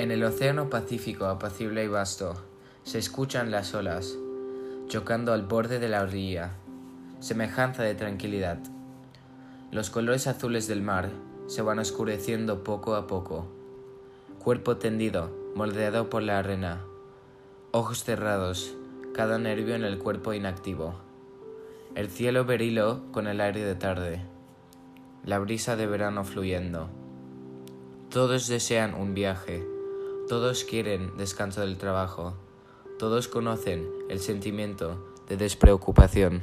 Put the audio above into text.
En el océano Pacífico apacible y vasto, se escuchan las olas, chocando al borde de la orilla, semejanza de tranquilidad. Los colores azules del mar se van oscureciendo poco a poco. Cuerpo tendido, moldeado por la arena. Ojos cerrados, cada nervio en el cuerpo inactivo. El cielo berilo con el aire de tarde. La brisa de verano fluyendo. Todos desean un viaje todos quieren descanso del trabajo. Todos conocen el sentimiento de despreocupación.